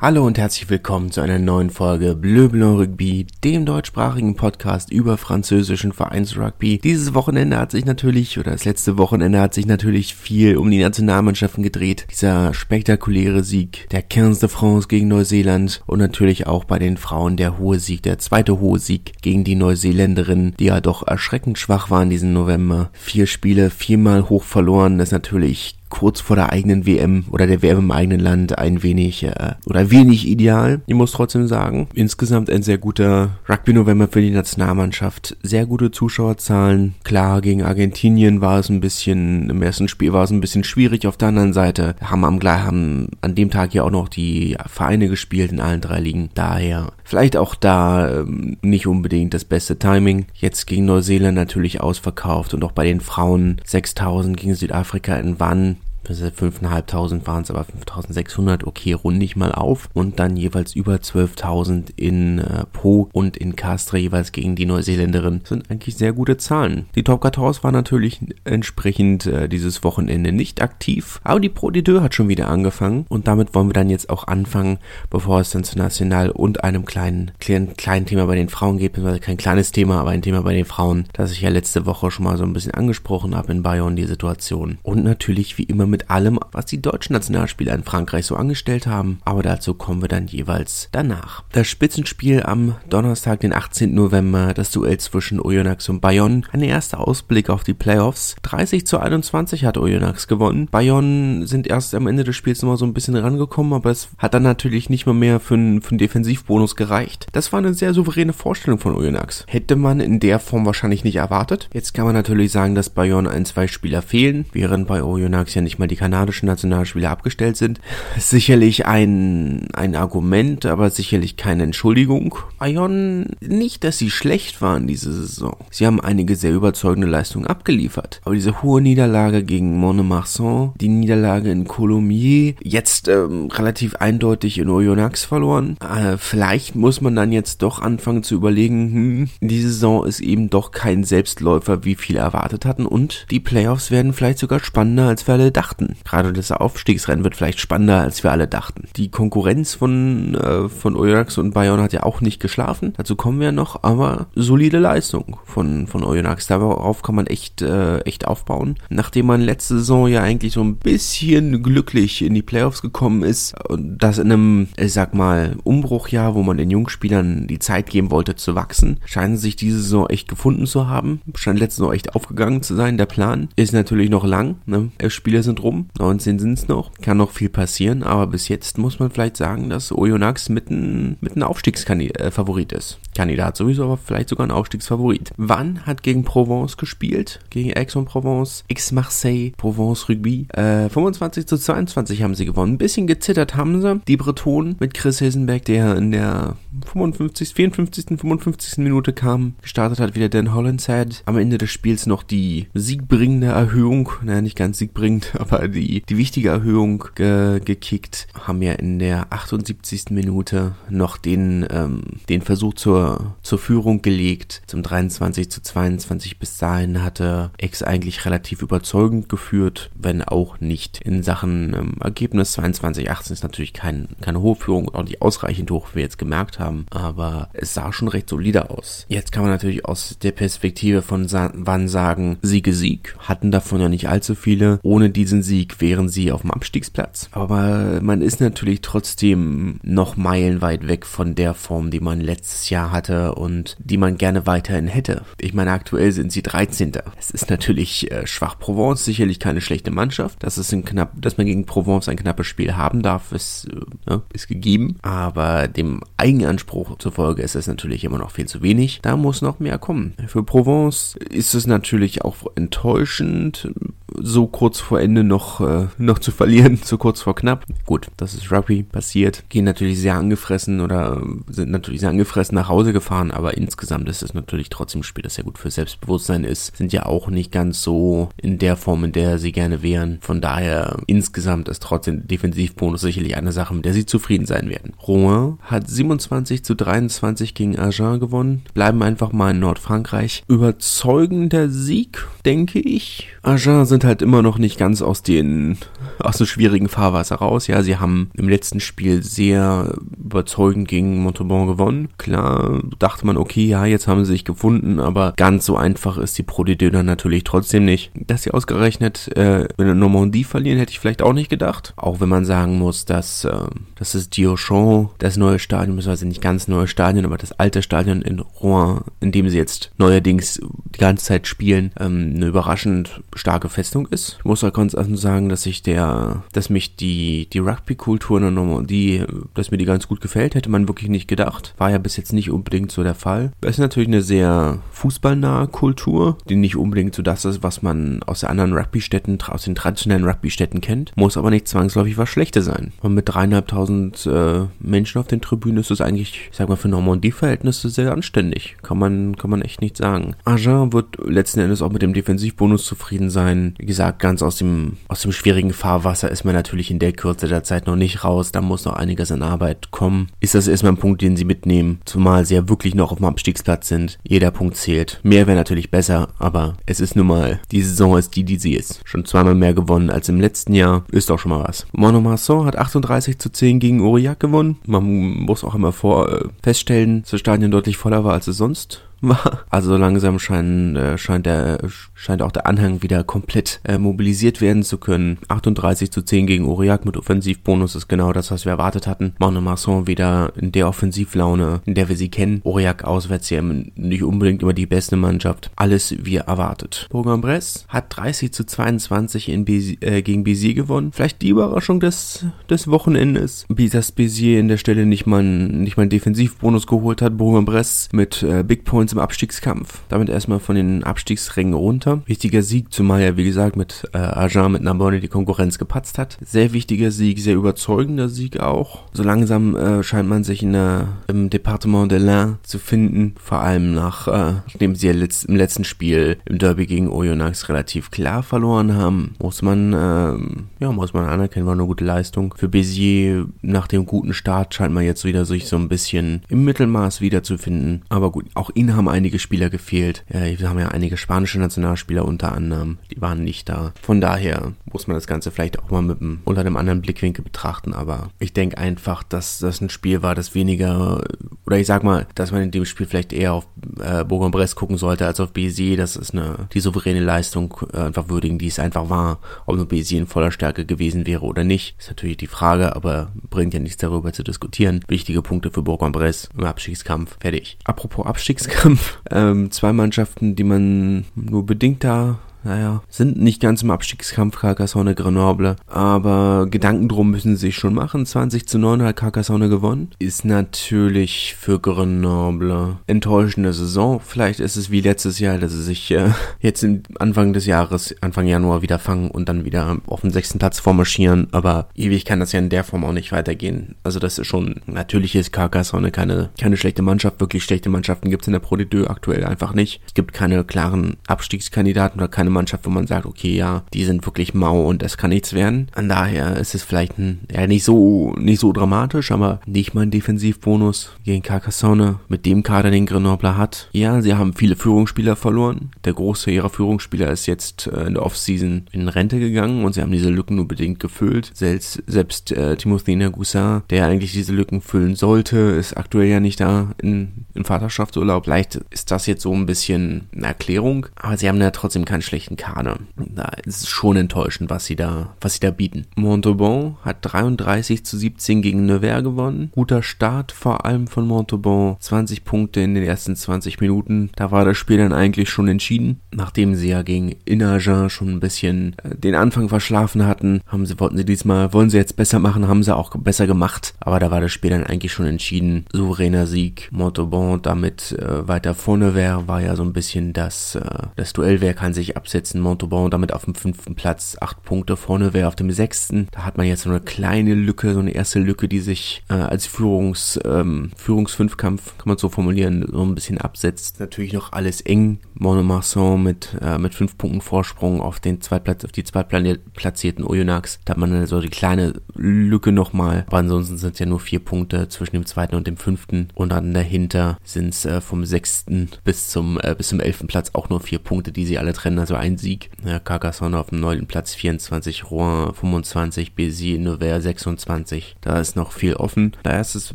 Hallo und herzlich willkommen zu einer neuen Folge Bleu Blanc Rugby, dem deutschsprachigen Podcast über französischen Vereinsrugby. Dieses Wochenende hat sich natürlich, oder das letzte Wochenende hat sich natürlich viel um die Nationalmannschaften gedreht. Dieser spektakuläre Sieg der 15 de France gegen Neuseeland und natürlich auch bei den Frauen der hohe Sieg, der zweite hohe Sieg gegen die Neuseeländerinnen, die ja doch erschreckend schwach waren diesen November. Vier Spiele, viermal hoch verloren, das ist natürlich kurz vor der eigenen WM oder der WM im eigenen Land ein wenig äh, oder wenig ideal. Ich muss trotzdem sagen, insgesamt ein sehr guter Rugby-November für die Nationalmannschaft. Sehr gute Zuschauerzahlen. Klar, gegen Argentinien war es ein bisschen, im ersten Spiel war es ein bisschen schwierig. Auf der anderen Seite haben am haben an dem Tag ja auch noch die Vereine gespielt in allen drei Ligen. Daher vielleicht auch da ähm, nicht unbedingt das beste Timing. Jetzt gegen Neuseeland natürlich ausverkauft und auch bei den Frauen 6000 gegen Südafrika in Wann 5.500 waren es, aber 5.600, okay, runde ich mal auf. Und dann jeweils über 12.000 in äh, Po und in Castre jeweils gegen die Neuseeländerin. Das sind eigentlich sehr gute Zahlen. Die Top 14 war natürlich entsprechend äh, dieses Wochenende nicht aktiv, aber die Pro de Deux hat schon wieder angefangen. Und damit wollen wir dann jetzt auch anfangen, bevor es dann zu National und einem kleinen, kleinen, kleinen Thema bei den Frauen geht, beziehungsweise kein kleines Thema, aber ein Thema bei den Frauen, das ich ja letzte Woche schon mal so ein bisschen angesprochen habe in Bayern, die Situation. Und natürlich wie immer mit mit allem, was die deutschen Nationalspieler in Frankreich so angestellt haben, aber dazu kommen wir dann jeweils danach. Das Spitzenspiel am Donnerstag, den 18. November, das Duell zwischen Oyonnax und Bayonne, ein erster Ausblick auf die Playoffs. 30 zu 21 hat Oyonnax gewonnen. Bayonne sind erst am Ende des Spiels nochmal so ein bisschen rangekommen, aber es hat dann natürlich nicht mal mehr für einen, für einen Defensivbonus gereicht. Das war eine sehr souveräne Vorstellung von Oyonnax. Hätte man in der Form wahrscheinlich nicht erwartet. Jetzt kann man natürlich sagen, dass Bayonne ein, zwei Spieler fehlen, während bei Oyonnax ja nicht mal die kanadischen Nationalspieler abgestellt sind. Sicherlich ein, ein Argument, aber sicherlich keine Entschuldigung. Bayonne, nicht, dass sie schlecht waren diese Saison. Sie haben einige sehr überzeugende Leistungen abgeliefert. Aber diese hohe Niederlage gegen Monemarsan, die Niederlage in Colomiers, jetzt ähm, relativ eindeutig in Oyonnax verloren. Äh, vielleicht muss man dann jetzt doch anfangen zu überlegen, hm, die Saison ist eben doch kein Selbstläufer, wie viele erwartet hatten und die Playoffs werden vielleicht sogar spannender, als wir alle dachten dachten. Gerade das Aufstiegsrennen wird vielleicht spannender, als wir alle dachten. Die Konkurrenz von, äh, von Oyonnax und Bayonne hat ja auch nicht geschlafen. Dazu kommen wir noch, aber solide Leistung von, von Oyonnax. Darauf kann man echt, äh, echt aufbauen. Nachdem man letzte Saison ja eigentlich so ein bisschen glücklich in die Playoffs gekommen ist, und das in einem, ich sag mal, Umbruchjahr, wo man den Jungspielern die Zeit geben wollte zu wachsen, scheinen sich diese Saison echt gefunden zu haben. Scheint letzte Saison echt aufgegangen zu sein. Der Plan ist natürlich noch lang. Ne? Spieler sind rum, 19 sind es noch, kann noch viel passieren, aber bis jetzt muss man vielleicht sagen, dass Oyonnax mit ein, mit ein Aufstiegsfavorit ist. Kandidat sowieso, aber vielleicht sogar ein Aufstiegsfavorit. Wann hat gegen Provence gespielt? Gegen Aix-en-Provence, X-Marseille, Provence Rugby. Äh, 25 zu 22 haben sie gewonnen. Ein bisschen gezittert haben sie. Die Bretonen mit Chris Hilsenberg, der in der 55., 54., 55. Minute kam, gestartet hat wieder Dan Hollandshead. Am Ende des Spiels noch die siegbringende Erhöhung, naja, nicht ganz siegbringend, aber die, die wichtige Erhöhung ge gekickt. Haben ja in der 78. Minute noch den, ähm, den Versuch zur zur, Führung gelegt, zum 23 zu 22. Bis dahin hatte X eigentlich relativ überzeugend geführt, wenn auch nicht in Sachen ähm, Ergebnis. 22 18 ist natürlich kein, keine hohe Führung, auch nicht ausreichend hoch, wie wir jetzt gemerkt haben, aber es sah schon recht solide aus. Jetzt kann man natürlich aus der Perspektive von Sa Wann sagen, Siege Sieg, hatten davon ja nicht allzu viele. Ohne diesen Sieg wären sie auf dem Abstiegsplatz. Aber man ist natürlich trotzdem noch meilenweit weg von der Form, die man letztes Jahr hatte hatte und die man gerne weiterhin hätte. Ich meine, aktuell sind sie 13. Es ist natürlich äh, schwach. Provence sicherlich keine schlechte Mannschaft. Dass es ein knapp, dass man gegen Provence ein knappes Spiel haben darf, ist, äh, ne, ist gegeben. Aber dem Eigenanspruch zufolge ist es natürlich immer noch viel zu wenig. Da muss noch mehr kommen. Für Provence ist es natürlich auch enttäuschend, so kurz vor Ende noch, äh, noch zu verlieren, so kurz vor knapp. Gut, das ist Rugby passiert. Gehen natürlich sehr angefressen oder sind natürlich sehr angefressen nach Hause gefahren, aber insgesamt ist es natürlich trotzdem ein Spiel, das sehr gut für Selbstbewusstsein ist. Sind ja auch nicht ganz so in der Form, in der sie gerne wären. Von daher insgesamt ist trotzdem Defensivbonus sicherlich eine Sache, mit der sie zufrieden sein werden. Rouen hat 27 zu 23 gegen Agen gewonnen. Bleiben einfach mal in Nordfrankreich. Überzeugender Sieg, denke ich. Agen sind halt immer noch nicht ganz aus den aus dem schwierigen Fahrwasser raus. Ja, sie haben im letzten Spiel sehr überzeugend gegen Montauban gewonnen. Klar, dachte man, okay, ja, jetzt haben sie sich gefunden, aber ganz so einfach ist die Pro dann natürlich trotzdem nicht. Dass sie ausgerechnet äh, in Normandie verlieren, hätte ich vielleicht auch nicht gedacht. Auch wenn man sagen muss, dass, äh, das Diochon, das neue Stadion, beziehungsweise nicht ganz neue Stadion, aber das alte Stadion in Rouen, in dem sie jetzt neuerdings die ganze Zeit spielen, ähm, eine überraschend starke Festung ist. Ich muss auch ganz offen sagen, dass ich der, dass mich die, die Rugby-Kultur in der Normandie, dass mir die ganz gut gefällt, hätte man wirklich nicht gedacht. War ja bis jetzt nicht unbedingt so der Fall. Es ist natürlich eine sehr fußballnahe Kultur, die nicht unbedingt so das ist, was man aus den anderen Rugby-Städten, aus den traditionellen Rugby-Städten kennt. Muss aber nicht zwangsläufig was Schlechtes sein. Und mit dreieinhalbtausend äh, Menschen auf den Tribünen ist es eigentlich, ich sag mal, für Normandie-Verhältnisse sehr anständig. Kann man, kann man echt nicht sagen. Agen wird letzten Endes auch mit dem Defensivbonus zufrieden sein. Wie gesagt, ganz aus dem, aus dem schwierigen Fahrwasser ist man natürlich in der Kürze der Zeit noch nicht raus. Da muss noch einiges an Arbeit kommen. Ist das erstmal ein Punkt, den sie mitnehmen. Zumal sie ja wirklich noch auf dem Abstiegsplatz sind. Jeder Punkt zählt. Mehr wäre natürlich besser, aber es ist nun mal, die Saison ist die, die sie ist. Schon zweimal mehr gewonnen als im letzten Jahr. Ist doch schon mal was. Monomarsan hat 38 zu 10 gegen Aurillac gewonnen. Man muss auch immer vor äh, feststellen, dass das Stadion deutlich voller war, als es sonst war. Also langsam scheint, äh, scheint, der, scheint auch der Anhang wieder komplett äh, mobilisiert werden zu können. 38 zu 10 gegen Aurillac mit Offensivbonus ist genau das, was wir erwartet hatten. Monomarsan wieder in der Offensivlaune, in der wir sie kennen. Aurillac auswärts ja nicht unbedingt immer die beste Mannschaft. Alles wie erwartet. Bourg-en-Bresse hat 30 zu 22 in Béziers, äh, gegen Béziers gewonnen. Vielleicht die Überraschung des, des Wochenendes. Wie das Béziers in der Stelle nicht mal, nicht mal einen Defensivbonus geholt hat. Bourg-en-Bresse mit äh, Big Points im Abstiegskampf. Damit erstmal von den Abstiegsrängen runter. Wichtiger Sieg, zumal ja, wie gesagt, mit äh, Agen mit Narbonne die Konkurrenz gepatzt hat. Sehr wichtiger Sieg, sehr überzeugender Sieg auch. So langsam äh, scheint man sich in der, im Departement de l'Ain zu finden. Vor allem nach, äh, nachdem sie ja letzt, im letzten Spiel im Derby gegen Oyonnax relativ klar verloren haben, muss man, äh, ja, muss man anerkennen, war eine gute Leistung. Für Béziers nach dem guten Start scheint man jetzt wieder sich so ein bisschen im Mittelmaß wiederzufinden. Aber gut, auch innerhalb haben einige Spieler gefehlt. Ja, wir haben ja einige spanische Nationalspieler unter anderem, die waren nicht da. Von daher muss man das Ganze vielleicht auch mal mit einem, unter einem anderen Blickwinkel betrachten, aber ich denke einfach, dass das ein Spiel war, das weniger, oder ich sag mal, dass man in dem Spiel vielleicht eher auf äh, Bourg-en-Bresse gucken sollte als auf Béziers. Das ist eine, die souveräne Leistung äh, einfach würdigen, die es einfach war. Ob nur Béziers in voller Stärke gewesen wäre oder nicht, ist natürlich die Frage, aber bringt ja nichts darüber zu diskutieren. Wichtige Punkte für Bourg-en-Bresse im Abstiegskampf. Fertig. Apropos Abstiegskampf, Kampf. Ähm, zwei Mannschaften, die man nur bedingt da naja, sind nicht ganz im Abstiegskampf Carcassonne Grenoble, aber Gedanken drum müssen sie sich schon machen. 20 zu 9 hat Carcassonne gewonnen. Ist natürlich für Grenoble enttäuschende Saison. Vielleicht ist es wie letztes Jahr, dass sie sich äh, jetzt im Anfang des Jahres, Anfang Januar wieder fangen und dann wieder auf den sechsten Platz vormarschieren, aber ewig kann das ja in der Form auch nicht weitergehen. Also das ist schon, natürlich ist Carcassonne keine, keine schlechte Mannschaft. Wirklich schlechte Mannschaften gibt es in der Pro aktuell einfach nicht. Es gibt keine klaren Abstiegskandidaten oder keine Mannschaft, wo man sagt, okay, ja, die sind wirklich mau und das kann nichts werden. An daher ist es vielleicht ein, ja, nicht so, nicht so dramatisch, aber nicht mal ein Defensivbonus gegen Carcassonne mit dem Kader, den Grenoble hat. Ja, sie haben viele Führungsspieler verloren. Der große ihrer Führungsspieler ist jetzt äh, in der Offseason in Rente gegangen und sie haben diese Lücken nur bedingt gefüllt. Selbst, selbst äh, Timothy Nagusa, der eigentlich diese Lücken füllen sollte, ist aktuell ja nicht da in, in Vaterschaftsurlaub. Vielleicht ist das jetzt so ein bisschen eine Erklärung, aber sie haben ja trotzdem keinen schlechten schlechten Kader. Da ist es schon enttäuschend, was sie da, was sie da bieten. Montauban hat 33 zu 17 gegen Nevers gewonnen. Guter Start vor allem von Montauban. 20 Punkte in den ersten 20 Minuten. Da war das Spiel dann eigentlich schon entschieden. Nachdem sie ja gegen Inagen schon ein bisschen äh, den Anfang verschlafen hatten, haben sie, wollten sie diesmal, wollen sie jetzt besser machen, haben sie auch besser gemacht. Aber da war das Spiel dann eigentlich schon entschieden. Souveräner Sieg. Montauban damit äh, weiter vorne wäre, war ja so ein bisschen das, äh, das Duell, wer kann sich ab absetzen. Montauban damit auf dem fünften Platz, acht Punkte vorne wäre auf dem sechsten. Da hat man jetzt so eine kleine Lücke, so eine erste Lücke, die sich äh, als Führungs, ähm, Führungsfünfkampf, kann man so formulieren, so ein bisschen absetzt. Natürlich noch alles eng. Monomarsan mit, äh, mit fünf Punkten Vorsprung auf den Zweitplatz, auf die zweitplatzierten Oyonnax. Da hat man so die kleine Lücke nochmal. Aber ansonsten sind es ja nur vier Punkte zwischen dem zweiten und dem fünften. Und dann dahinter sind es äh, vom sechsten bis zum, äh, bis zum elften Platz auch nur vier Punkte, die sie alle trennen. Also für einen Sieg. Carcassonne auf dem 9. Platz 24, Rouen 25, Béziers, Nevers 26. Da ist noch viel offen. Da ist es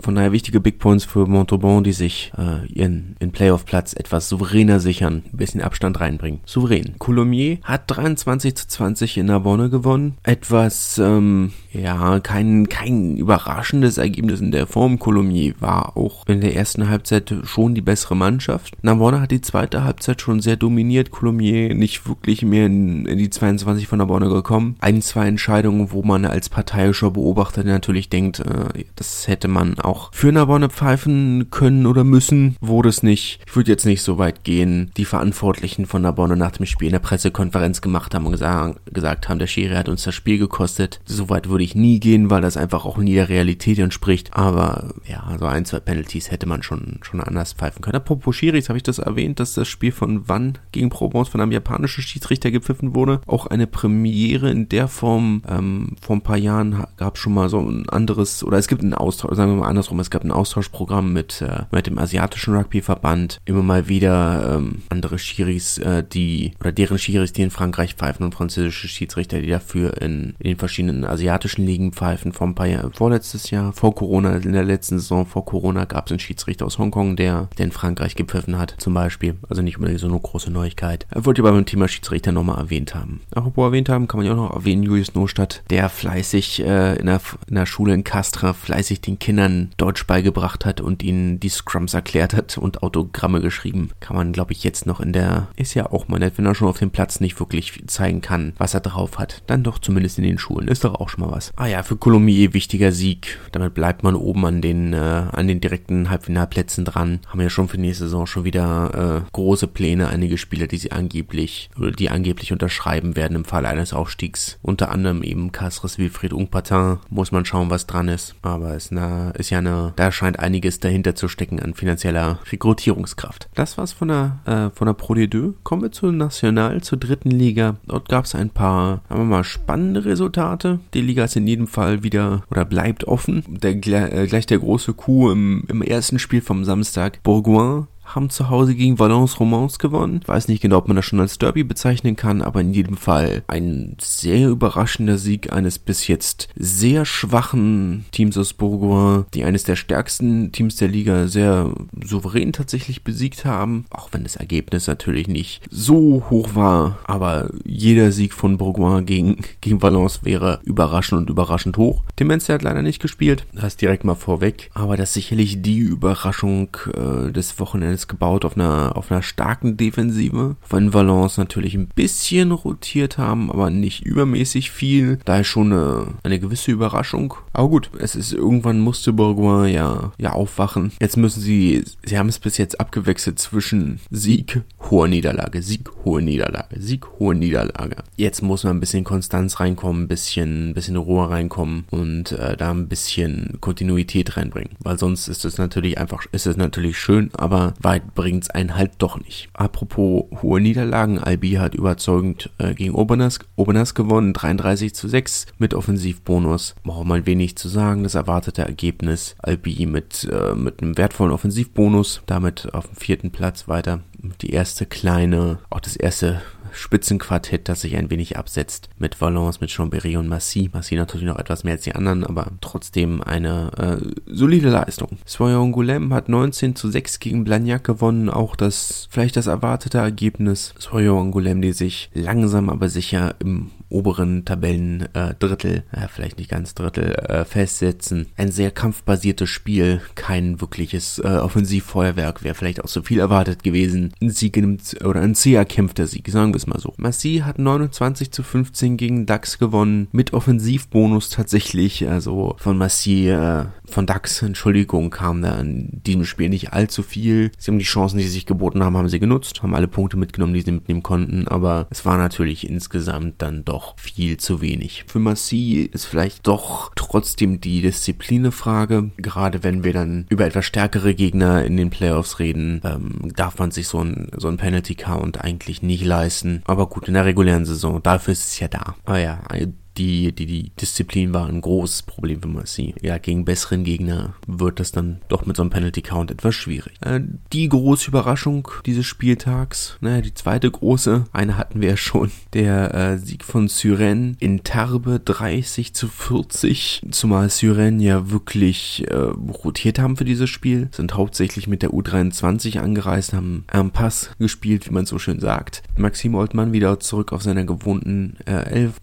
von daher wichtige Big Points für Montauban, die sich äh, ihren, ihren Playoff-Platz etwas souveräner sichern, ein bisschen Abstand reinbringen. Souverän. Coulommiers hat 23 zu 20 in Narbonne gewonnen. Etwas, ähm, ja, kein, kein überraschendes Ergebnis in der Form. Coulommiers war auch in der ersten Halbzeit schon die bessere Mannschaft. Narbonne hat die zweite Halbzeit schon sehr dominiert. Coulommiers nicht wirklich mehr in, in die 22 von Narbonne gekommen. Ein, zwei Entscheidungen, wo man als parteiischer Beobachter natürlich denkt, äh, das hätte man auch für Narbonne pfeifen können oder müssen, wurde es nicht. Ich würde jetzt nicht so weit gehen. Die Verantwortlichen von Narbonne nach dem Spiel in der Pressekonferenz gemacht haben und gesagt, gesagt haben, der Schiri hat uns das Spiel gekostet. So weit würde ich nie gehen, weil das einfach auch nie der Realität entspricht. Aber ja, so ein, zwei Penalties hätte man schon, schon anders pfeifen können. Apropos Schiris, habe ich das erwähnt, dass das Spiel von Wann gegen Provence von einem japanischen Schiedsrichter gepfiffen wurde. Auch eine Premiere in der Form. Ähm, vor ein paar Jahren gab es schon mal so ein anderes, oder es gibt einen Austausch, sagen wir mal andersrum, es gab ein Austauschprogramm mit, äh, mit dem asiatischen Rugbyverband. Immer mal wieder ähm, andere Schiris, äh, die, oder deren Schiris, die in Frankreich pfeifen und französische Schiedsrichter, die dafür in, in den verschiedenen asiatischen Ligen pfeifen. Vor ein paar Jahren, vorletztes Jahr, vor Corona, in der letzten Saison vor Corona gab es einen Schiedsrichter aus Hongkong, der, der in Frankreich gepfiffen hat, zum Beispiel. Also nicht unbedingt so eine große Neuigkeit. Wollte aber beim Thema Schiedsrichter nochmal erwähnt haben. Apropos erwähnt haben, kann man ja auch noch erwähnen, Julius Nostadt, der fleißig äh, in, der, in der Schule in Castra fleißig den Kindern Deutsch beigebracht hat und ihnen die Scrums erklärt hat und Autogramme geschrieben. Kann man, glaube ich, jetzt noch in der, ist ja auch mal nett, wenn er schon auf dem Platz nicht wirklich zeigen kann, was er drauf hat. Dann doch zumindest in den Schulen. Ist doch auch schon mal was. Ah ja, für Colombier wichtiger Sieg. Damit bleibt man oben an den, äh, an den direkten Halbfinalplätzen dran. Haben ja schon für nächste Saison schon wieder äh, große Pläne. Einige Spieler, die sie angeblich, oder die angeblich unterschreiben werden im Fall eines Aufstiegs. Unter anderem eben Castres Wilfried Ungpatin. Muss man schauen, was dran ist. Aber es ist, eine, ist ja eine, da scheint einiges dahinter zu stecken an finanzieller Rekrutierungskraft. Das war's von der, äh, von der Pro D2. Kommen wir zur National, zur dritten Liga. Dort gab es ein paar, sagen wir mal, spannende Resultate. Die Liga ist in jedem Fall wieder oder bleibt offen. Der, äh, gleich der große Coup im, im ersten Spiel vom Samstag. Bourgoin haben zu Hause gegen Valence Romans gewonnen. Ich weiß nicht genau, ob man das schon als Derby bezeichnen kann, aber in jedem Fall ein sehr überraschender Sieg eines bis jetzt sehr schwachen Teams aus Bourgoin, die eines der stärksten Teams der Liga sehr souverän tatsächlich besiegt haben, auch wenn das Ergebnis natürlich nicht so hoch war, aber jeder Sieg von Bourgoin gegen, gegen Valence wäre überraschend und überraschend hoch. Dementia hat leider nicht gespielt, das direkt mal vorweg, aber das ist sicherlich die Überraschung äh, des Wochenendes ist gebaut auf einer, auf einer starken Defensive. Wenn Valence natürlich ein bisschen rotiert haben, aber nicht übermäßig viel. Da ist schon eine, eine gewisse Überraschung. Aber gut, es ist irgendwann musste Bourgoin ja, ja aufwachen. Jetzt müssen sie, sie haben es bis jetzt abgewechselt zwischen Sieg, hohe Niederlage, Sieg, hohe Niederlage, Sieg, hohe Niederlage. Jetzt muss man ein bisschen Konstanz reinkommen, ein bisschen, ein bisschen Ruhe reinkommen und äh, da ein bisschen Kontinuität reinbringen. Weil sonst ist es natürlich einfach, ist es natürlich schön, aber weit bringt's einen halt doch nicht. Apropos hohe Niederlagen, Albi hat überzeugend äh, gegen Obernas, Obernas gewonnen, 33 zu 6 mit Offensivbonus. Braucht man wenig zu sagen, das erwartete Ergebnis. Albi mit, äh, mit einem wertvollen Offensivbonus, damit auf dem vierten Platz weiter. Die erste kleine, auch das erste Spitzenquartett, das sich ein wenig absetzt mit Valence, mit Chambéry und Massy. Massy natürlich noch etwas mehr als die anderen, aber trotzdem eine äh, solide Leistung. Soyon hat 19 zu 6 gegen Blagnac gewonnen, auch das vielleicht das erwartete Ergebnis. Soyon die sich langsam aber sicher im oberen Tabellendrittel, äh, vielleicht nicht ganz Drittel, äh, festsetzen. Ein sehr kampfbasiertes Spiel, kein wirkliches äh, Offensivfeuerwerk, wäre vielleicht auch so viel erwartet gewesen. Ein Sieg einem, oder ein sehr erkämpfter Sieg, sagen wir es mal so. Massy hat 29 zu 15 gegen DAX gewonnen, mit Offensivbonus tatsächlich, also von Massy, äh, von DAX, Entschuldigung, kam da in diesem Spiel nicht allzu viel. Sie haben die Chancen, die sie sich geboten haben, haben sie genutzt, haben alle Punkte mitgenommen, die sie mitnehmen konnten, aber es war natürlich insgesamt dann doch doch viel zu wenig. Für Massi ist vielleicht doch trotzdem die Disziplinefrage. Gerade wenn wir dann über etwas stärkere Gegner in den Playoffs reden, ähm, darf man sich so ein, so ein Penalty Count eigentlich nicht leisten. Aber gut, in der regulären Saison, dafür ist es ja da. Aber ja, die, die, die Disziplin war ein großes Problem für Messi. Ja, gegen besseren Gegner wird das dann doch mit so einem Penalty Count etwas schwierig. Äh, die große Überraschung dieses Spieltags, naja, die zweite große, eine hatten wir ja schon, der äh, Sieg von Syren in Tarbe 30 zu 40, zumal Syren ja wirklich äh, rotiert haben für dieses Spiel, sind hauptsächlich mit der U23 angereist, haben einen Pass gespielt, wie man so schön sagt. Maxim Oldmann wieder zurück auf seiner gewohnten äh, Elf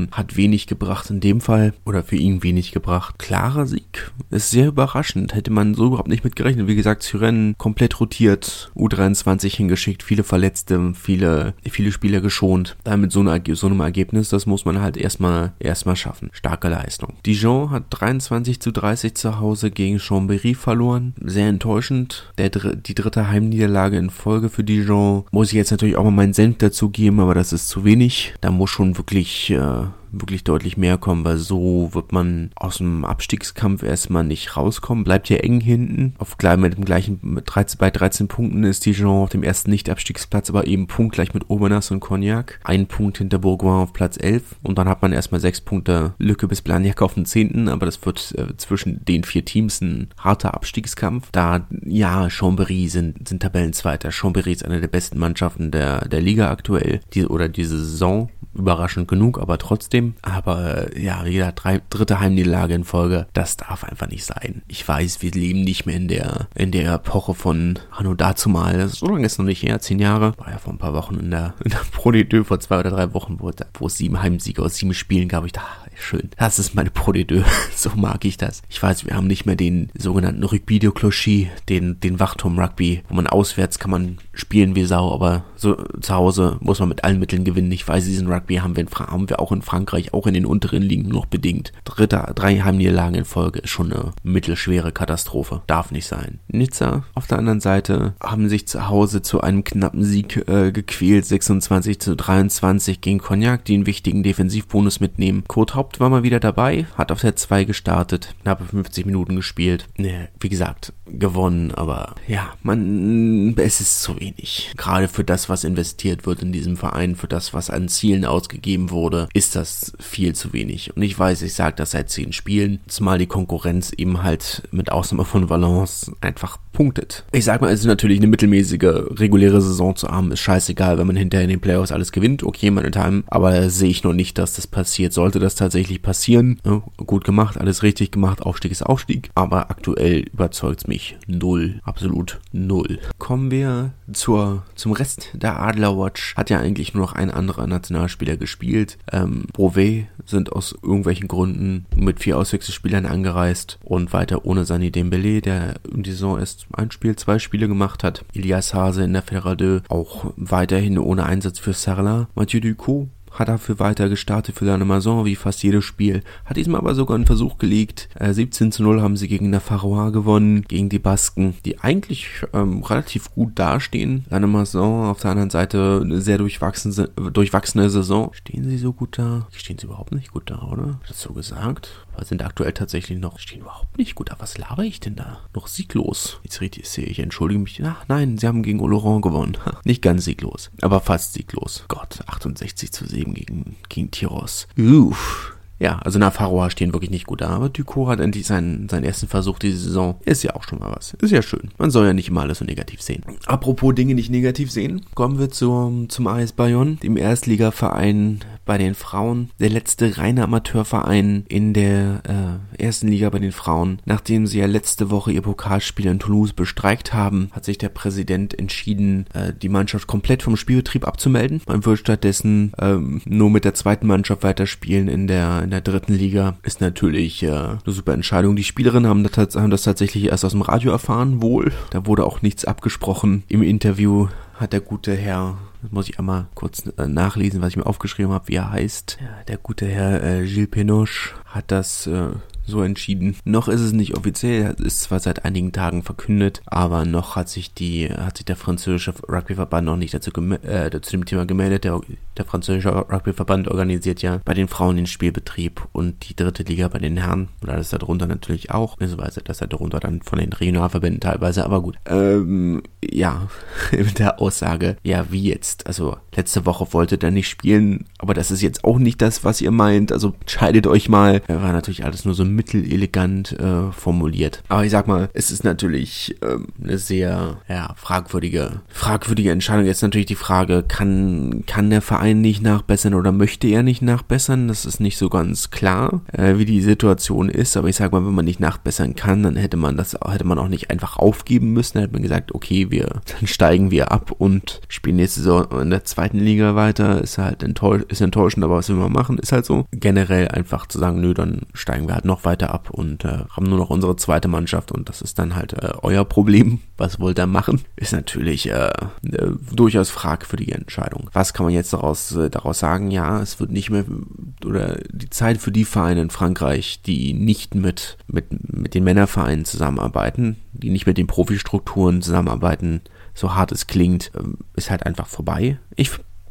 Elferposition, hat wenig gebracht in dem Fall, oder für ihn wenig gebracht. Klarer Sieg, ist sehr überraschend, hätte man so überhaupt nicht mit gerechnet. Wie gesagt, Syren komplett rotiert, U23 hingeschickt, viele Verletzte, viele, viele Spieler geschont. Damit so, eine, so einem Ergebnis, das muss man halt erstmal, erstmal schaffen. Starke Leistung. Dijon hat 23 zu 30 zu Hause gegen Chambéry verloren. Sehr enttäuschend. Der, die dritte Heimniederlage in Folge für Dijon. Muss ich jetzt natürlich auch mal meinen Senf dazu geben, aber das ist zu wenig. Da muss schon wirklich äh, wirklich deutlich mehr kommen, weil so wird man aus dem Abstiegskampf erstmal nicht rauskommen. Bleibt ja eng hinten. Auf mit dem gleichen, mit 13, bei 13 Punkten ist Dijon auf dem ersten Nicht-Abstiegsplatz, aber eben punktgleich mit Aubenas und Cognac. Ein Punkt hinter Bourgoin auf Platz 11 und dann hat man erstmal sechs Punkte Lücke bis Blagnac auf den 10. Aber das wird äh, zwischen den vier Teams ein harter Abstiegskampf. Da, ja, Chambéry sind, sind Tabellenzweiter. Chambéry ist eine der besten Mannschaften der, der Liga aktuell, die, oder diese Saison überraschend genug, aber trotzdem. Aber äh, ja, jeder drei, dritte Heimniederlage in Folge, das darf einfach nicht sein. Ich weiß, wir leben nicht mehr in der in der Epoche von Hanno dazu mal. Das so lange ist noch nicht her, zehn Jahre. War ja vor ein paar Wochen in der, in der Pro D2 vor zwei oder drei Wochen, wo, wo es sieben Heimsiege aus sieben Spielen gab. Ich dachte, schön. Das ist meine Pro D2. so mag ich das. Ich weiß, wir haben nicht mehr den sogenannten Rugby de Clochis, den, den Wachturm-Rugby, wo man auswärts kann man spielen wie Sau, aber so zu Hause muss man mit allen Mitteln gewinnen. Ich weiß, diesen Rugby haben wir, in haben wir auch in Frankreich, auch in den unteren Ligen noch bedingt. Dritte, drei Heimniederlagen in Folge ist schon eine mittelschwere Katastrophe. Darf nicht sein. Nizza auf der anderen Seite haben sich zu Hause zu einem knappen Sieg äh, gequält. 26 zu 23 gegen Cognac, die einen wichtigen Defensivbonus mitnehmen. Kurt Haupt war mal wieder dabei, hat auf der 2 gestartet, knappe 50 Minuten gespielt. Ne, wie gesagt, gewonnen, aber ja, man, es ist zu wenig. Gerade für das, was investiert wird in diesem Verein, für das, was an Zielen ausgegeben wurde, ist das viel zu wenig. Und ich weiß, ich sage das seit zehn Spielen, zumal die Konkurrenz eben halt mit Ausnahme von Valence einfach punktet. Ich sag mal, es ist natürlich eine mittelmäßige reguläre Saison zu haben, ist scheißegal, wenn man hinterher in den Playoffs alles gewinnt, okay, meine Time, aber sehe ich noch nicht, dass das passiert. Sollte das tatsächlich passieren, ja, gut gemacht, alles richtig gemacht, Aufstieg ist Aufstieg, aber aktuell überzeugt's mich null, absolut null. Kommen wir zur, zum Rest der Adler Watch. Hat ja eigentlich nur noch ein anderer Nationalspieler gespielt. Ähm, Brouvet sind aus irgendwelchen Gründen mit vier Auswechselspielern angereist und weiter ohne Sani Dembele, der in die Saison erst ein Spiel, zwei Spiele gemacht hat. Elias Hase in der 2 auch weiterhin ohne Einsatz für Sarla. Mathieu Ducot hat dafür weiter gestartet für seine Maison wie fast jedes Spiel. Hat diesmal aber sogar einen Versuch gelegt. Äh, 17 zu 0 haben sie gegen Nafarroa gewonnen, gegen die Basken, die eigentlich ähm, relativ gut dastehen. Seine Maison auf der anderen Seite eine sehr durchwachsene, durchwachsene Saison. Stehen sie so gut da? Stehen sie überhaupt nicht gut da, oder? Das so gesagt? Aber sind aktuell tatsächlich noch, stehen überhaupt nicht gut da. Was laber ich denn da? Noch sieglos. Jetzt richtig sehe ich, entschuldige mich. Ach nein, sie haben gegen Oloron gewonnen. nicht ganz sieglos, aber fast sieglos. Gott, 68 zu 7 eben gegen, gegen Tiros. Uff. Ja, also Navarroa stehen wirklich nicht gut da, aber Ducot hat endlich seinen, seinen ersten Versuch diese Saison. Ist ja auch schon mal was. Ist ja schön. Man soll ja nicht immer alles so negativ sehen. Apropos Dinge nicht negativ sehen, kommen wir zum, zum AS Bayonne, dem Erstligaverein bei den Frauen. Der letzte reine Amateurverein in der äh, ersten Liga bei den Frauen. Nachdem sie ja letzte Woche ihr Pokalspiel in Toulouse bestreikt haben, hat sich der Präsident entschieden, äh, die Mannschaft komplett vom Spielbetrieb abzumelden. Man wird stattdessen ähm, nur mit der zweiten Mannschaft weiterspielen in der in der dritten Liga ist natürlich äh, eine super Entscheidung. Die Spielerinnen haben das, haben das tatsächlich erst aus dem Radio erfahren, wohl. Da wurde auch nichts abgesprochen. Im Interview hat der gute Herr, das muss ich einmal kurz äh, nachlesen, was ich mir aufgeschrieben habe, wie er heißt. Ja, der gute Herr äh, Gilles Penoche hat das äh, so entschieden. Noch ist es nicht offiziell, ist zwar seit einigen Tagen verkündet, aber noch hat sich die, hat sich der französische Rugbyverband noch nicht dazu, äh, zu dem Thema gemeldet. Der, der französische Rugbyverband organisiert ja bei den Frauen den Spielbetrieb und die dritte Liga bei den Herren. Und alles darunter natürlich auch, beziehungsweise das darunter dann von den Regionalverbänden teilweise, aber gut. Ähm, ja, mit der Aussage, ja, wie jetzt? Also letzte Woche wolltet ihr nicht spielen, aber das ist jetzt auch nicht das, was ihr meint. Also scheidet euch mal. War natürlich alles nur so mittelelegant äh, formuliert. Aber ich sag mal, es ist natürlich ähm, eine sehr ja, fragwürdige, fragwürdige Entscheidung. Jetzt natürlich die Frage, kann, kann der Verein nicht nachbessern oder möchte er nicht nachbessern? Das ist nicht so ganz klar, äh, wie die Situation ist. Aber ich sag mal, wenn man nicht nachbessern kann, dann hätte man das, hätte man auch nicht einfach aufgeben müssen. Dann hätte man gesagt, okay, wir, dann steigen wir ab und spielen nächste Saison in der zweiten Liga weiter. Ist halt enttäusch, ist enttäuschend, aber was will man machen? Ist halt so. Generell einfach zu sagen, nö, dann steigen wir halt noch weiter ab und äh, haben nur noch unsere zweite Mannschaft und das ist dann halt äh, euer Problem. Was wollt ihr machen? Ist natürlich äh, eine durchaus fragwürdige Entscheidung. Was kann man jetzt daraus, äh, daraus sagen? Ja, es wird nicht mehr oder die Zeit für die Vereine in Frankreich, die nicht mit, mit, mit den Männervereinen zusammenarbeiten, die nicht mit den Profistrukturen zusammenarbeiten, so hart es klingt, ähm, ist halt einfach vorbei. Ich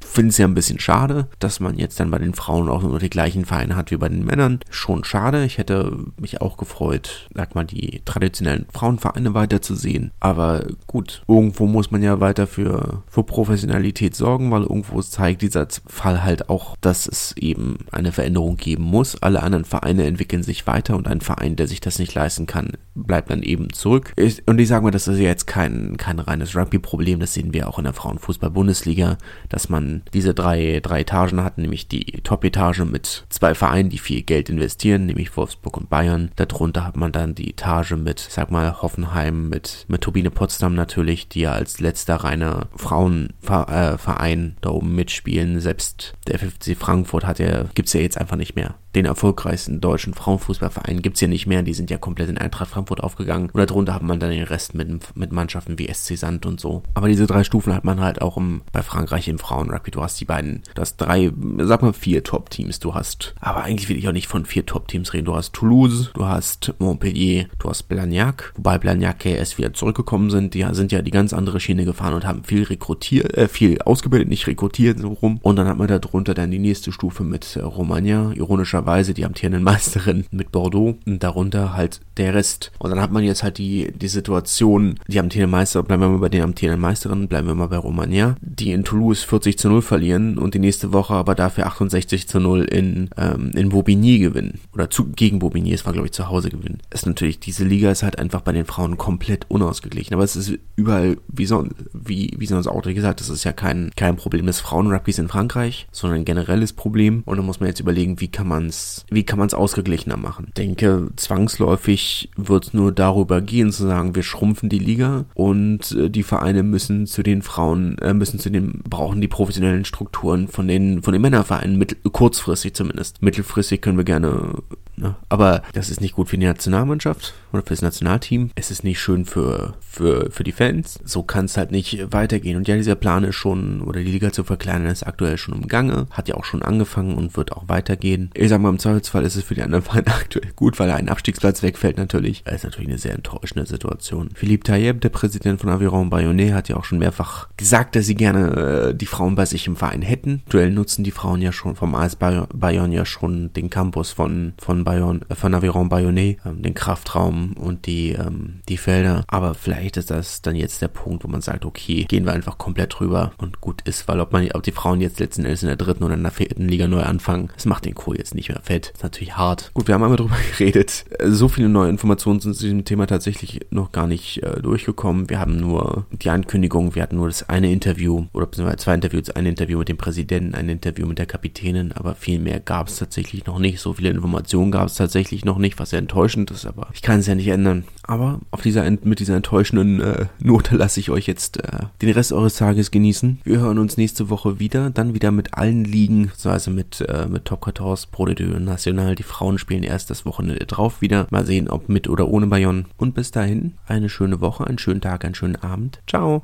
finde es ja ein bisschen schade, dass man jetzt dann bei den Frauen auch nur die gleichen Vereine hat wie bei den Männern. Schon schade. Ich hätte mich auch gefreut, sag mal, die traditionellen Frauenvereine weiterzusehen. Aber gut, irgendwo muss man ja weiter für, für Professionalität sorgen, weil irgendwo zeigt dieser Fall halt auch, dass es eben eine Veränderung geben muss. Alle anderen Vereine entwickeln sich weiter und ein Verein, der sich das nicht leisten kann, bleibt dann eben zurück. Und ich sage mal, das ist ja jetzt kein, kein reines Rugby-Problem. Das sehen wir auch in der Frauenfußball-Bundesliga, dass man diese drei, drei Etagen hatten, nämlich die Top-Etage mit zwei Vereinen, die viel Geld investieren, nämlich Wolfsburg und Bayern. Darunter hat man dann die Etage mit, sag mal, Hoffenheim, mit, mit Turbine Potsdam natürlich, die ja als letzter reiner Frauenverein äh, da oben mitspielen. Selbst der FFC Frankfurt hat ja, gibt's ja jetzt einfach nicht mehr den erfolgreichsten deutschen Frauenfußballverein gibt's ja nicht mehr. Die sind ja komplett in Eintracht Frankfurt aufgegangen. Und darunter hat man dann den Rest mit, mit Mannschaften wie SC Sand und so. Aber diese drei Stufen hat man halt auch im, bei Frankreich im Frauenrugby. Du hast die beiden, du hast drei, sag mal vier Top-Teams. Du hast, aber eigentlich will ich auch nicht von vier Top-Teams reden. Du hast Toulouse, du hast Montpellier, du hast Blagnac. Wobei Blagnac erst wieder zurückgekommen sind. Die sind ja die ganz andere Schiene gefahren und haben viel rekrutiert, äh, viel ausgebildet, nicht rekrutiert so rum. Und dann hat man darunter dann die nächste Stufe mit äh, Romagna. Ironischer logischerweise die amtierenden Meisterin mit Bordeaux und darunter halt der Rest. Und dann hat man jetzt halt die, die Situation, die amtierenden Meister, bleiben wir mal bei den amtierenden Meisterinnen, bleiben wir mal bei Romagna, die in Toulouse 40 zu 0 verlieren und die nächste Woche aber dafür 68 zu 0 in, ähm, in Bobigny gewinnen. Oder zu, gegen Bobigny, es war glaube ich zu Hause gewinnen. ist natürlich, diese Liga ist halt einfach bei den Frauen komplett unausgeglichen. Aber es ist überall, wie, so, wie, wie sonst auch gesagt, das ist ja kein, kein Problem des Frauenrugbys in Frankreich, sondern ein generelles Problem. Und da muss man jetzt überlegen, wie kann man wie kann man es ausgeglichener machen? Ich denke, zwangsläufig wird es nur darüber gehen, zu sagen, wir schrumpfen die Liga und äh, die Vereine müssen zu den Frauen, äh, müssen zu den, brauchen die professionellen Strukturen von den, von den Männervereinen, mit, kurzfristig zumindest. Mittelfristig können wir gerne Ne? Aber das ist nicht gut für die Nationalmannschaft oder für das Nationalteam. Es ist nicht schön für, für, für die Fans. So kann es halt nicht weitergehen. Und ja, dieser Plan ist schon, oder die Liga zu verkleinern, ist aktuell schon im Gange. Hat ja auch schon angefangen und wird auch weitergehen. Ich sag mal, im Zweifelsfall ist es für die anderen Vereine aktuell gut, weil ein Abstiegsplatz wegfällt natürlich. Das ist natürlich eine sehr enttäuschende Situation. Philippe Tayeb, der Präsident von Aviron Bayonnais, hat ja auch schon mehrfach gesagt, dass sie gerne äh, die Frauen bei sich im Verein hätten. Aktuell nutzen die Frauen ja schon vom AS Bayonne ja schon den Campus von, von Bayonne, äh, von Aviron Bayonnais, ähm, den Kraftraum und die, ähm, die Felder. Aber vielleicht ist das dann jetzt der Punkt, wo man sagt, okay, gehen wir einfach komplett drüber und gut ist, weil ob man, ob die Frauen jetzt letzten Endes in der dritten oder in der vierten Liga neu anfangen, das macht den Kohl jetzt nicht mehr fett. Ist natürlich hart. Gut, wir haben einmal drüber geredet. So viele neue Informationen sind zu diesem Thema tatsächlich noch gar nicht äh, durchgekommen. Wir haben nur die Ankündigung, wir hatten nur das eine Interview oder beziehungsweise zwei Interviews, ein Interview mit dem Präsidenten, ein Interview mit der Kapitänin, aber viel mehr gab es tatsächlich noch nicht. So viele Informationen gab es tatsächlich noch nicht, was sehr enttäuschend ist, aber ich kann es ja nicht ändern. Aber auf dieser mit dieser enttäuschenden äh, Note lasse ich euch jetzt äh, den Rest eures Tages genießen. Wir hören uns nächste Woche wieder, dann wieder mit allen Ligen, also mit, äh, mit Top 14, Pro de National. Die Frauen spielen erst das Wochenende drauf wieder. Mal sehen, ob mit oder ohne Bayonne. Und bis dahin, eine schöne Woche, einen schönen Tag, einen schönen Abend. Ciao.